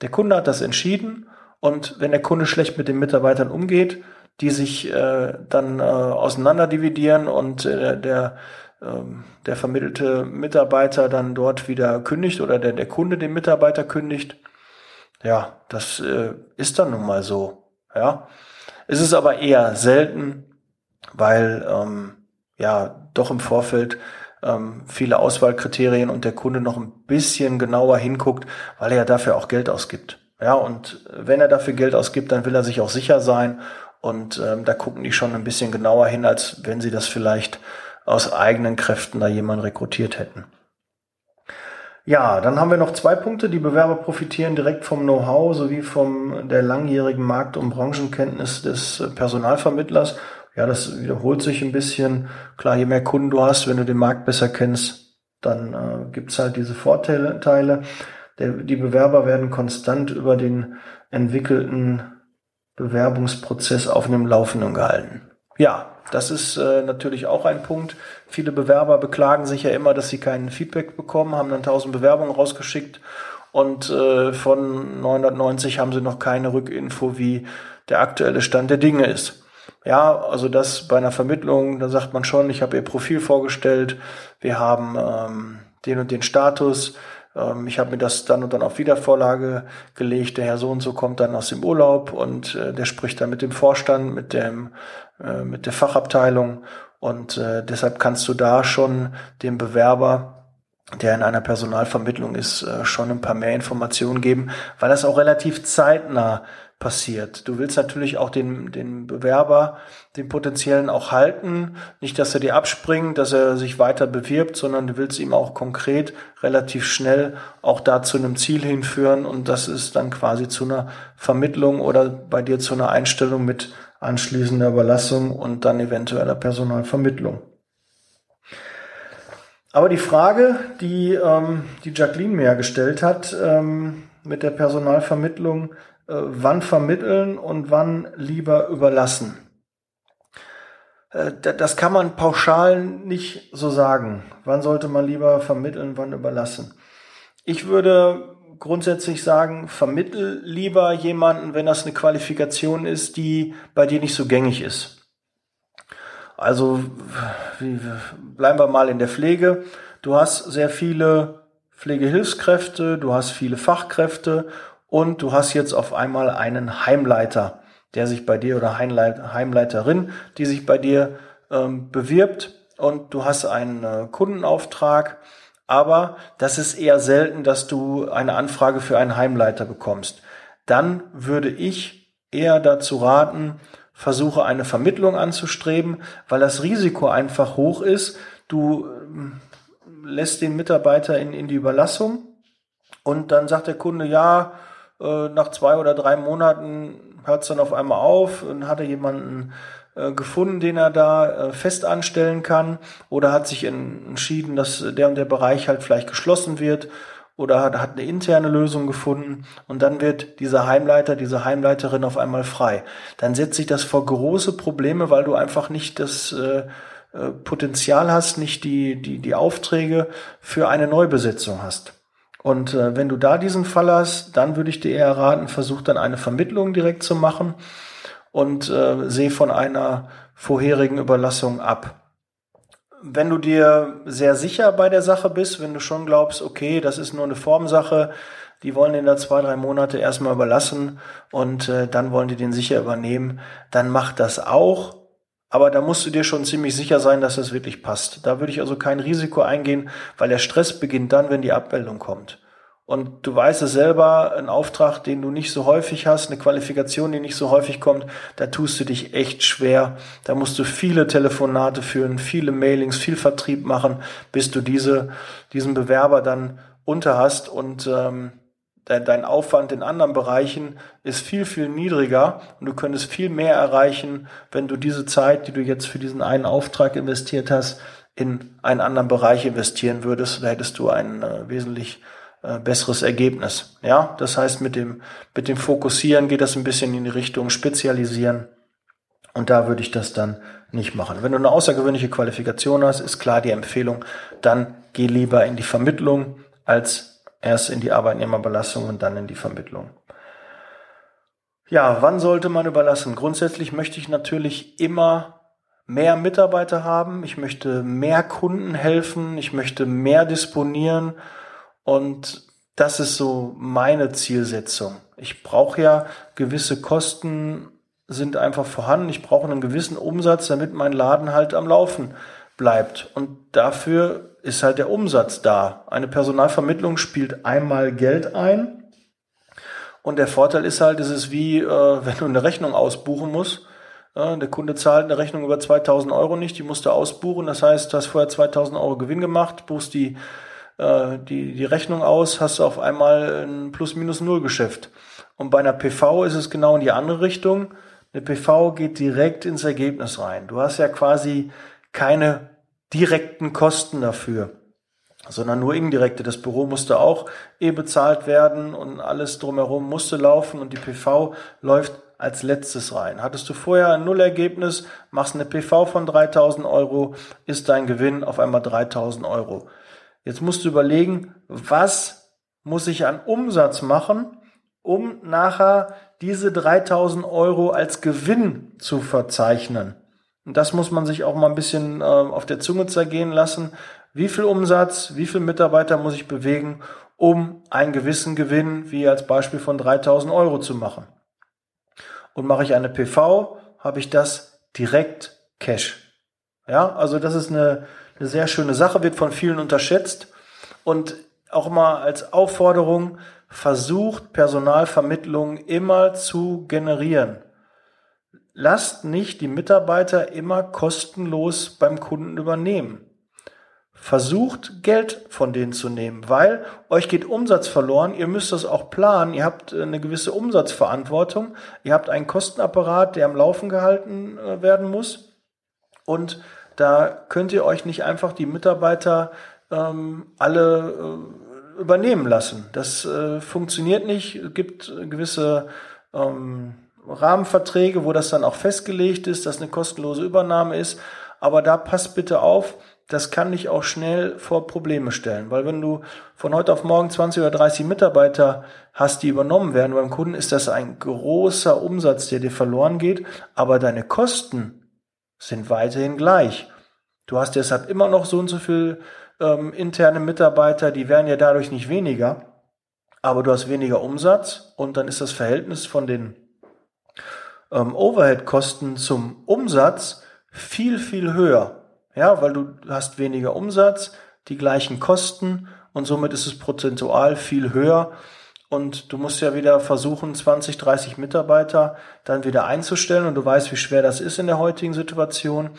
Der Kunde hat das entschieden und wenn der Kunde schlecht mit den Mitarbeitern umgeht, die sich äh, dann äh, auseinander dividieren und äh, der, äh, der vermittelte Mitarbeiter dann dort wieder kündigt oder der, der Kunde den Mitarbeiter kündigt, ja, das äh, ist dann nun mal so. Ja. Es ist aber eher selten, weil ähm, ja doch im Vorfeld ähm, viele Auswahlkriterien und der Kunde noch ein bisschen genauer hinguckt, weil er ja dafür auch Geld ausgibt. Ja, und wenn er dafür Geld ausgibt, dann will er sich auch sicher sein. Und ähm, da gucken die schon ein bisschen genauer hin, als wenn sie das vielleicht aus eigenen Kräften da jemanden rekrutiert hätten. Ja, dann haben wir noch zwei Punkte. Die Bewerber profitieren direkt vom Know-how sowie vom der langjährigen Markt- und Branchenkenntnis des Personalvermittlers ja, das wiederholt sich ein bisschen. Klar, je mehr Kunden du hast, wenn du den Markt besser kennst, dann äh, gibt's halt diese Vorteile. Teile. Der, die Bewerber werden konstant über den entwickelten Bewerbungsprozess auf einem Laufenden gehalten. Ja, das ist äh, natürlich auch ein Punkt. Viele Bewerber beklagen sich ja immer, dass sie keinen Feedback bekommen, haben dann 1000 Bewerbungen rausgeschickt und äh, von 990 haben sie noch keine Rückinfo, wie der aktuelle Stand der Dinge ist. Ja, also das bei einer Vermittlung, da sagt man schon, ich habe ihr Profil vorgestellt, wir haben ähm, den und den Status, ähm, ich habe mir das dann und dann auf Wiedervorlage gelegt, der Herr so und so kommt dann aus dem Urlaub und äh, der spricht dann mit dem Vorstand, mit dem äh, mit der Fachabteilung Und äh, deshalb kannst du da schon dem Bewerber der in einer Personalvermittlung ist, äh, schon ein paar mehr Informationen geben, weil das auch relativ zeitnah passiert. Du willst natürlich auch den, den Bewerber, den potenziellen auch halten. Nicht, dass er dir abspringt, dass er sich weiter bewirbt, sondern du willst ihm auch konkret relativ schnell auch da zu einem Ziel hinführen und das ist dann quasi zu einer Vermittlung oder bei dir zu einer Einstellung mit anschließender Überlassung und dann eventueller Personalvermittlung. Aber die Frage, die ähm, die Jacqueline mir ja gestellt hat ähm, mit der Personalvermittlung, wann vermitteln und wann lieber überlassen. Äh, das kann man pauschal nicht so sagen. Wann sollte man lieber vermitteln, wann überlassen? Ich würde grundsätzlich sagen, vermittel lieber jemanden, wenn das eine Qualifikation ist, die bei dir nicht so gängig ist. Also bleiben wir mal in der Pflege. Du hast sehr viele Pflegehilfskräfte, du hast viele Fachkräfte und du hast jetzt auf einmal einen Heimleiter, der sich bei dir oder Heimleiterin, die sich bei dir ähm, bewirbt und du hast einen äh, Kundenauftrag, aber das ist eher selten, dass du eine Anfrage für einen Heimleiter bekommst. Dann würde ich eher dazu raten, versuche eine Vermittlung anzustreben, weil das Risiko einfach hoch ist. Du ähm, lässt den Mitarbeiter in, in die Überlassung und dann sagt der Kunde, ja, nach zwei oder drei Monaten hört es dann auf einmal auf und hat er jemanden äh, gefunden, den er da äh, fest anstellen kann oder hat sich entschieden, dass der und der Bereich halt vielleicht geschlossen wird oder hat, eine interne Lösung gefunden und dann wird dieser Heimleiter, diese Heimleiterin auf einmal frei. Dann setzt sich das vor große Probleme, weil du einfach nicht das äh, äh, Potenzial hast, nicht die, die, die Aufträge für eine Neubesetzung hast. Und äh, wenn du da diesen Fall hast, dann würde ich dir eher raten, versuch dann eine Vermittlung direkt zu machen und äh, seh von einer vorherigen Überlassung ab wenn du dir sehr sicher bei der Sache bist, wenn du schon glaubst, okay, das ist nur eine Formsache, die wollen den da zwei, drei Monate erstmal überlassen und äh, dann wollen die den sicher übernehmen, dann mach das auch. Aber da musst du dir schon ziemlich sicher sein, dass das wirklich passt. Da würde ich also kein Risiko eingehen, weil der Stress beginnt dann, wenn die Abmeldung kommt. Und du weißt es selber, ein Auftrag, den du nicht so häufig hast, eine Qualifikation, die nicht so häufig kommt, da tust du dich echt schwer. Da musst du viele Telefonate führen, viele Mailings, viel Vertrieb machen, bis du diese, diesen Bewerber dann unter hast. Und ähm, dein, dein Aufwand in anderen Bereichen ist viel, viel niedriger und du könntest viel mehr erreichen, wenn du diese Zeit, die du jetzt für diesen einen Auftrag investiert hast, in einen anderen Bereich investieren würdest. Da hättest du einen äh, wesentlich äh, besseres Ergebnis. Ja, das heißt, mit dem, mit dem Fokussieren geht das ein bisschen in die Richtung Spezialisieren. Und da würde ich das dann nicht machen. Wenn du eine außergewöhnliche Qualifikation hast, ist klar die Empfehlung, dann geh lieber in die Vermittlung als erst in die Arbeitnehmerbelastung und dann in die Vermittlung. Ja, wann sollte man überlassen? Grundsätzlich möchte ich natürlich immer mehr Mitarbeiter haben. Ich möchte mehr Kunden helfen. Ich möchte mehr disponieren und das ist so meine Zielsetzung. Ich brauche ja gewisse Kosten sind einfach vorhanden. Ich brauche einen gewissen Umsatz, damit mein Laden halt am Laufen bleibt. Und dafür ist halt der Umsatz da. Eine Personalvermittlung spielt einmal Geld ein. Und der Vorteil ist halt, es ist wie, äh, wenn du eine Rechnung ausbuchen musst. Der Kunde zahlt eine Rechnung über 2000 Euro nicht, die musst du ausbuchen. Das heißt, du hast vorher 2000 Euro Gewinn gemacht, buchst die äh, die, die Rechnung aus, hast du auf einmal ein Plus-Minus-Null-Geschäft. Und bei einer PV ist es genau in die andere Richtung. Eine PV geht direkt ins Ergebnis rein. Du hast ja quasi keine direkten Kosten dafür, sondern nur indirekte. Das Büro musste auch eh bezahlt werden und alles drumherum musste laufen und die PV läuft als letztes rein. Hattest du vorher ein Nullergebnis, machst eine PV von 3000 Euro, ist dein Gewinn auf einmal 3000 Euro. Jetzt musst du überlegen, was muss ich an Umsatz machen, um nachher diese 3000 Euro als Gewinn zu verzeichnen. Und das muss man sich auch mal ein bisschen äh, auf der Zunge zergehen lassen. Wie viel Umsatz, wie viel Mitarbeiter muss ich bewegen, um einen gewissen Gewinn, wie als Beispiel von 3000 Euro zu machen? Und mache ich eine PV, habe ich das direkt Cash. Ja, also das ist eine, eine sehr schöne Sache, wird von vielen unterschätzt und auch mal als Aufforderung versucht, Personalvermittlung immer zu generieren. Lasst nicht die Mitarbeiter immer kostenlos beim Kunden übernehmen. Versucht Geld von denen zu nehmen, weil euch geht Umsatz verloren, ihr müsst das auch planen, ihr habt äh, eine gewisse Umsatzverantwortung, ihr habt einen Kostenapparat, der am Laufen gehalten äh, werden muss und da könnt ihr euch nicht einfach die Mitarbeiter ähm, alle äh, übernehmen lassen. Das äh, funktioniert nicht. Es gibt gewisse ähm, Rahmenverträge, wo das dann auch festgelegt ist, dass eine kostenlose Übernahme ist. Aber da passt bitte auf, das kann dich auch schnell vor Probleme stellen. Weil wenn du von heute auf morgen 20 oder 30 Mitarbeiter hast, die übernommen werden beim Kunden, ist das ein großer Umsatz, der dir verloren geht. Aber deine Kosten sind weiterhin gleich. Du hast deshalb immer noch so und so viel ähm, interne Mitarbeiter, die werden ja dadurch nicht weniger, aber du hast weniger Umsatz und dann ist das Verhältnis von den ähm, Overhead-Kosten zum Umsatz viel, viel höher. Ja, weil du hast weniger Umsatz, die gleichen Kosten und somit ist es prozentual viel höher. Und du musst ja wieder versuchen, 20, 30 Mitarbeiter dann wieder einzustellen. Und du weißt, wie schwer das ist in der heutigen Situation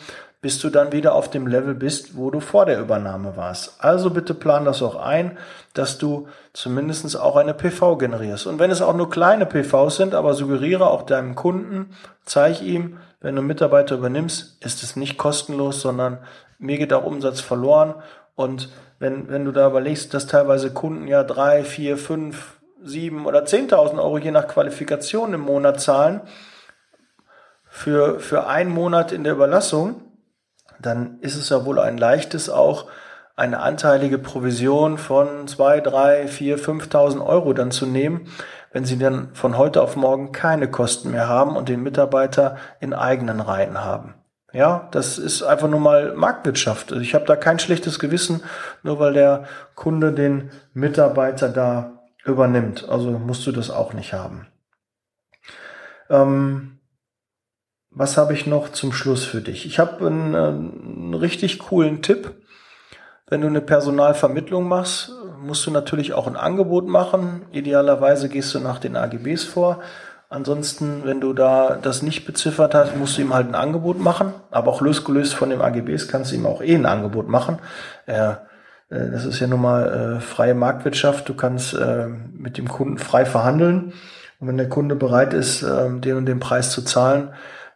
bis du dann wieder auf dem Level bist, wo du vor der Übernahme warst. Also bitte plan das auch ein, dass du zumindestens auch eine PV generierst. Und wenn es auch nur kleine PVs sind, aber suggeriere auch deinem Kunden, zeig ihm, wenn du Mitarbeiter übernimmst, ist es nicht kostenlos, sondern mir geht auch Umsatz verloren. Und wenn, wenn du da überlegst, dass teilweise Kunden ja drei, vier, fünf, sieben oder zehntausend Euro je nach Qualifikation im Monat zahlen, für, für einen Monat in der Überlassung, dann ist es ja wohl ein leichtes auch, eine anteilige Provision von zwei, drei, vier, 5.000 Euro dann zu nehmen, wenn sie dann von heute auf morgen keine Kosten mehr haben und den Mitarbeiter in eigenen Reihen haben. Ja, das ist einfach nur mal Marktwirtschaft. Also ich habe da kein schlechtes Gewissen, nur weil der Kunde den Mitarbeiter da übernimmt. Also musst du das auch nicht haben. Ähm, was habe ich noch zum Schluss für dich? Ich habe einen, einen richtig coolen Tipp. Wenn du eine Personalvermittlung machst, musst du natürlich auch ein Angebot machen. Idealerweise gehst du nach den AGBs vor. Ansonsten, wenn du da das nicht beziffert hast, musst du ihm halt ein Angebot machen. Aber auch losgelöst von dem AGBs kannst du ihm auch eh ein Angebot machen. Äh, das ist ja nun mal äh, freie Marktwirtschaft. Du kannst äh, mit dem Kunden frei verhandeln. Und wenn der Kunde bereit ist, äh, den und den Preis zu zahlen,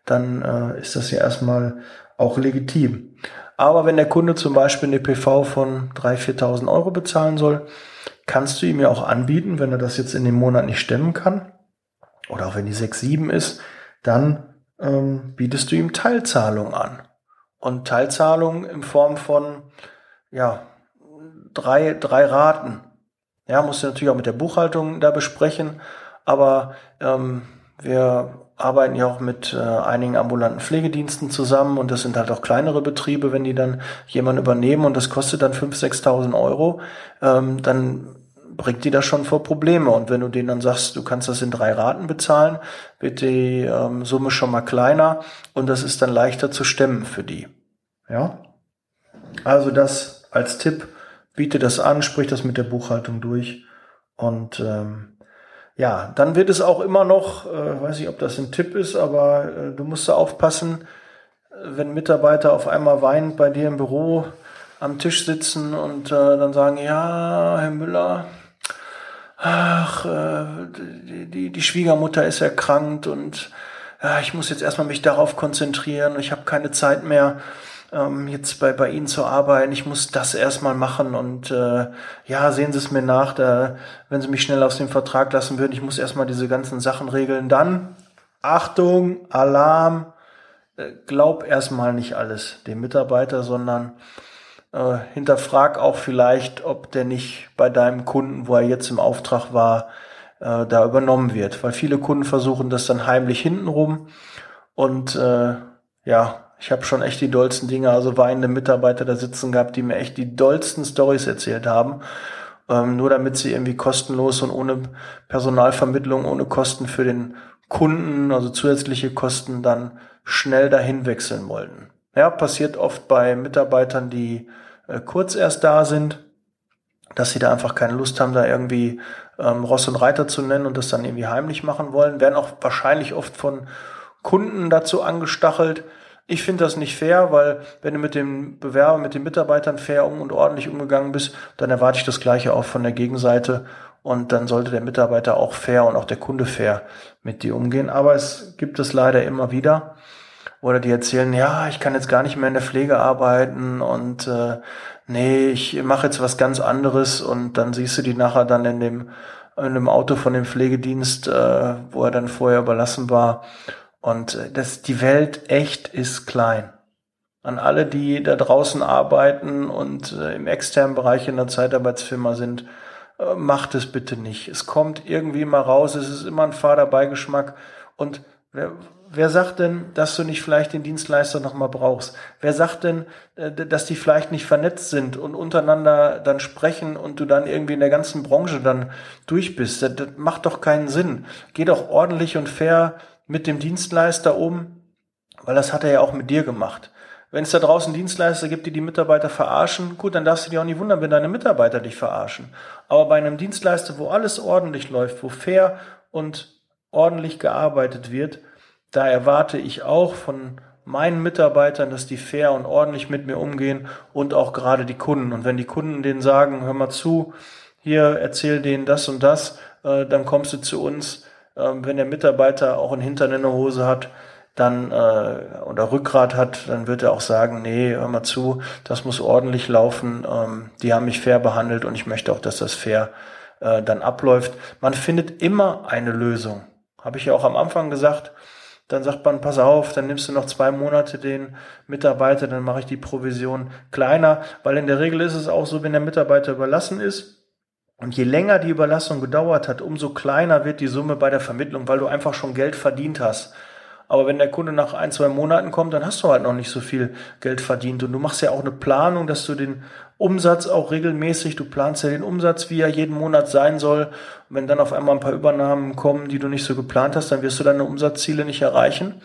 dann äh, ist das ja erstmal auch legitim. Aber wenn der Kunde zum Beispiel eine PV von 3.000, 4.000 Euro bezahlen soll, kannst du ihm ja auch anbieten, wenn er das jetzt in dem Monat nicht stemmen kann, oder auch wenn die 6, 7 ist, dann ähm, bietest du ihm Teilzahlung an. Und Teilzahlung in Form von, ja, drei, drei Raten. Ja, musst du natürlich auch mit der Buchhaltung da besprechen, aber ähm, wir arbeiten ja auch mit äh, einigen ambulanten Pflegediensten zusammen und das sind halt auch kleinere Betriebe, wenn die dann jemanden übernehmen und das kostet dann 5.000, 6.000 Euro, ähm, dann bringt die das schon vor Probleme. Und wenn du denen dann sagst, du kannst das in drei Raten bezahlen, wird die ähm, Summe schon mal kleiner und das ist dann leichter zu stemmen für die. Ja? Also das als Tipp, biete das an, sprich das mit der Buchhaltung durch und ähm, ja, dann wird es auch immer noch, äh, weiß ich, ob das ein Tipp ist, aber äh, du musst da aufpassen, wenn Mitarbeiter auf einmal weinend bei dir im Büro am Tisch sitzen und äh, dann sagen, ja, Herr Müller, ach, äh, die, die, die Schwiegermutter ist erkrankt und ja, ich muss jetzt erstmal mich darauf konzentrieren, ich habe keine Zeit mehr ähm, jetzt bei, bei Ihnen zu arbeiten. Ich muss das erstmal machen und äh, ja, sehen Sie es mir nach, da, wenn Sie mich schnell aus dem Vertrag lassen würden, ich muss erstmal diese ganzen Sachen regeln. Dann, Achtung, Alarm, äh, glaub erstmal nicht alles dem Mitarbeiter, sondern äh, hinterfrag auch vielleicht, ob der nicht bei deinem Kunden, wo er jetzt im Auftrag war, äh, da übernommen wird. Weil viele Kunden versuchen das dann heimlich hintenrum und äh, ja, ich habe schon echt die dollsten Dinge, also weinende Mitarbeiter da sitzen gehabt, die mir echt die dollsten Stories erzählt haben. Ähm, nur damit sie irgendwie kostenlos und ohne Personalvermittlung, ohne Kosten für den Kunden, also zusätzliche Kosten, dann schnell dahin wechseln wollten. Ja, passiert oft bei Mitarbeitern, die äh, kurz erst da sind, dass sie da einfach keine Lust haben, da irgendwie ähm, Ross und Reiter zu nennen und das dann irgendwie heimlich machen wollen, werden auch wahrscheinlich oft von Kunden dazu angestachelt. Ich finde das nicht fair, weil wenn du mit dem Bewerber, mit den Mitarbeitern fair und ordentlich umgegangen bist, dann erwarte ich das Gleiche auch von der Gegenseite und dann sollte der Mitarbeiter auch fair und auch der Kunde fair mit dir umgehen. Aber es gibt es leider immer wieder, oder die erzählen, ja, ich kann jetzt gar nicht mehr in der Pflege arbeiten und äh, nee, ich mache jetzt was ganz anderes und dann siehst du die nachher dann in dem in dem Auto von dem Pflegedienst, äh, wo er dann vorher überlassen war. Und äh, das, die Welt echt ist klein. An alle, die da draußen arbeiten und äh, im externen Bereich in der Zeitarbeitsfirma sind, äh, macht es bitte nicht. Es kommt irgendwie mal raus, es ist immer ein fader Beigeschmack. Und wer, wer sagt denn, dass du nicht vielleicht den Dienstleister nochmal brauchst? Wer sagt denn, dass die vielleicht nicht vernetzt sind und untereinander dann sprechen und du dann irgendwie in der ganzen Branche dann durch bist? Das, das macht doch keinen Sinn. Geh doch ordentlich und fair mit dem Dienstleister um, weil das hat er ja auch mit dir gemacht. Wenn es da draußen Dienstleister gibt, die die Mitarbeiter verarschen, gut, dann darfst du dich auch nicht wundern, wenn deine Mitarbeiter dich verarschen. Aber bei einem Dienstleister, wo alles ordentlich läuft, wo fair und ordentlich gearbeitet wird, da erwarte ich auch von meinen Mitarbeitern, dass die fair und ordentlich mit mir umgehen und auch gerade die Kunden. Und wenn die Kunden denen sagen, hör mal zu, hier erzähl denen das und das, äh, dann kommst du zu uns. Äh, wenn der Mitarbeiter auch einen Hintern in der Hose hat, dann äh, oder Rückgrat hat, dann wird er auch sagen, nee, hör mal zu, das muss ordentlich laufen. Ähm, die haben mich fair behandelt und ich möchte auch, dass das fair äh, dann abläuft. Man findet immer eine Lösung. Habe ich ja auch am Anfang gesagt dann sagt man, pass auf, dann nimmst du noch zwei Monate den Mitarbeiter, dann mache ich die Provision kleiner, weil in der Regel ist es auch so, wenn der Mitarbeiter überlassen ist, und je länger die Überlassung gedauert hat, umso kleiner wird die Summe bei der Vermittlung, weil du einfach schon Geld verdient hast. Aber wenn der Kunde nach ein, zwei Monaten kommt, dann hast du halt noch nicht so viel Geld verdient. Und du machst ja auch eine Planung, dass du den Umsatz auch regelmäßig, du planst ja den Umsatz, wie er jeden Monat sein soll. Und wenn dann auf einmal ein paar Übernahmen kommen, die du nicht so geplant hast, dann wirst du deine Umsatzziele nicht erreichen.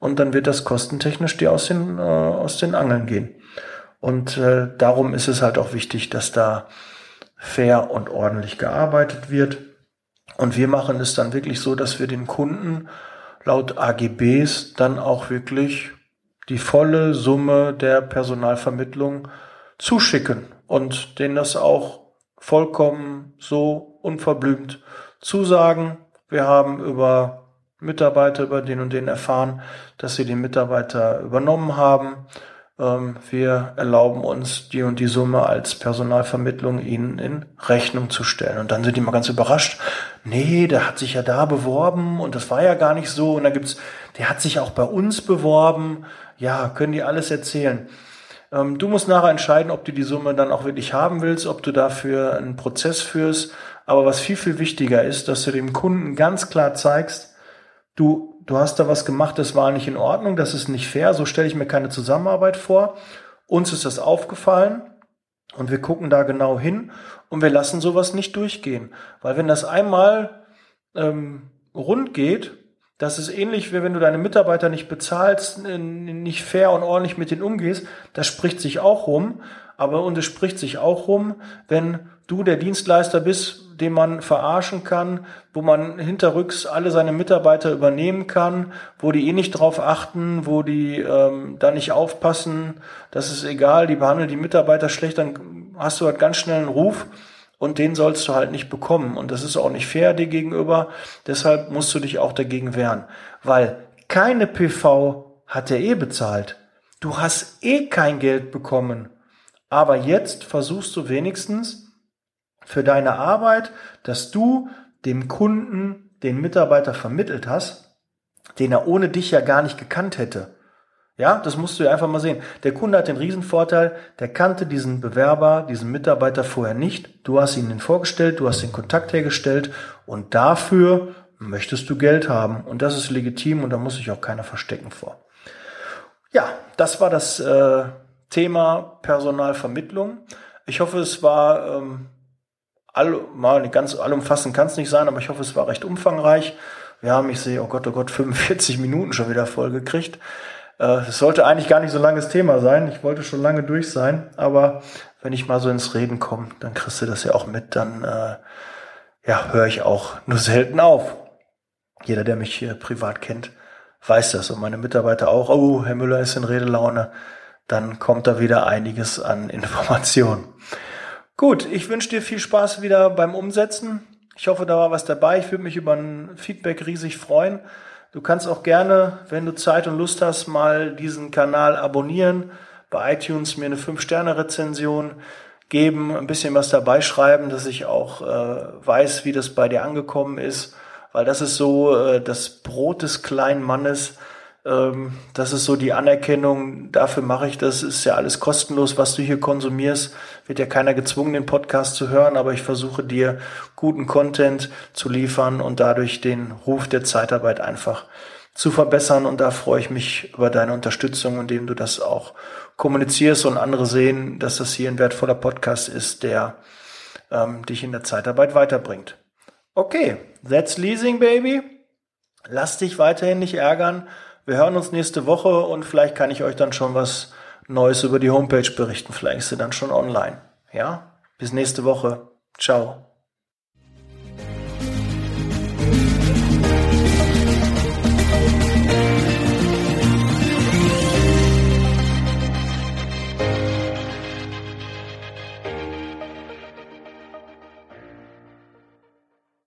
Und dann wird das kostentechnisch dir aus den, äh, aus den Angeln gehen. Und äh, darum ist es halt auch wichtig, dass da fair und ordentlich gearbeitet wird. Und wir machen es dann wirklich so, dass wir den Kunden laut AGBs dann auch wirklich die volle Summe der Personalvermittlung zuschicken und denen das auch vollkommen so unverblümt zusagen. Wir haben über Mitarbeiter, über den und den erfahren, dass sie den Mitarbeiter übernommen haben wir erlauben uns die und die Summe als Personalvermittlung ihnen in Rechnung zu stellen. Und dann sind die mal ganz überrascht. Nee, der hat sich ja da beworben und das war ja gar nicht so. Und da gibt's, der hat sich auch bei uns beworben. Ja, können die alles erzählen. Ähm, du musst nachher entscheiden, ob du die Summe dann auch wirklich haben willst, ob du dafür einen Prozess führst. Aber was viel, viel wichtiger ist, dass du dem Kunden ganz klar zeigst, du du hast da was gemacht, das war nicht in Ordnung, das ist nicht fair, so stelle ich mir keine Zusammenarbeit vor. Uns ist das aufgefallen und wir gucken da genau hin und wir lassen sowas nicht durchgehen. Weil wenn das einmal ähm, rund geht, das ist ähnlich, wie wenn du deine Mitarbeiter nicht bezahlst, nicht fair und ordentlich mit denen umgehst. Das spricht sich auch rum. Aber und es spricht sich auch rum, wenn du der Dienstleister bist, den man verarschen kann, wo man hinterrücks alle seine Mitarbeiter übernehmen kann, wo die eh nicht drauf achten, wo die ähm, da nicht aufpassen, das ist egal, die behandeln die Mitarbeiter schlecht, dann hast du halt ganz schnell einen Ruf und den sollst du halt nicht bekommen. Und das ist auch nicht fair dir gegenüber, deshalb musst du dich auch dagegen wehren, weil keine PV hat er eh bezahlt. Du hast eh kein Geld bekommen. Aber jetzt versuchst du wenigstens für deine Arbeit, dass du dem Kunden den Mitarbeiter vermittelt hast, den er ohne dich ja gar nicht gekannt hätte. Ja, das musst du ja einfach mal sehen. Der Kunde hat den Riesenvorteil, der kannte diesen Bewerber, diesen Mitarbeiter vorher nicht. Du hast ihn vorgestellt, du hast den Kontakt hergestellt und dafür möchtest du Geld haben. Und das ist legitim und da muss sich auch keiner verstecken vor. Ja, das war das äh, Thema Personalvermittlung. Ich hoffe, es war ähm, all, mal ganz allumfassend kann es nicht sein, aber ich hoffe, es war recht umfangreich. Wir haben, ich sehe, oh Gott, oh Gott, <laughs> 45 Minuten schon wieder voll gekriegt. Es sollte eigentlich gar nicht so langes Thema sein. Ich wollte schon lange durch sein, aber wenn ich mal so ins Reden komme, dann kriegst du das ja auch mit. Dann äh, ja, höre ich auch nur selten auf. Jeder, der mich hier privat kennt, weiß das und meine Mitarbeiter auch. Oh, Herr Müller ist in Redelaune. Dann kommt da wieder einiges an Informationen. Gut, ich wünsche dir viel Spaß wieder beim Umsetzen. Ich hoffe, da war was dabei. Ich würde mich über ein Feedback riesig freuen. Du kannst auch gerne, wenn du Zeit und Lust hast, mal diesen Kanal abonnieren, bei iTunes mir eine 5-Sterne-Rezension geben, ein bisschen was dabei schreiben, dass ich auch äh, weiß, wie das bei dir angekommen ist, weil das ist so äh, das Brot des kleinen Mannes, ähm, das ist so die Anerkennung, dafür mache ich das, ist ja alles kostenlos, was du hier konsumierst, wird ja keiner gezwungen, den Podcast zu hören, aber ich versuche dir guten Content zu liefern und dadurch den Ruf der Zeitarbeit einfach zu verbessern und da freue ich mich über deine Unterstützung, indem du das auch kommunizierst und andere sehen, dass das hier ein wertvoller Podcast ist, der ähm, dich in der Zeitarbeit weiterbringt. Okay, that's leasing, baby. Lass dich weiterhin nicht ärgern. Wir hören uns nächste Woche und vielleicht kann ich euch dann schon was Neues über die Homepage berichten. Vielleicht ist sie dann schon online. Ja? Bis nächste Woche. Ciao.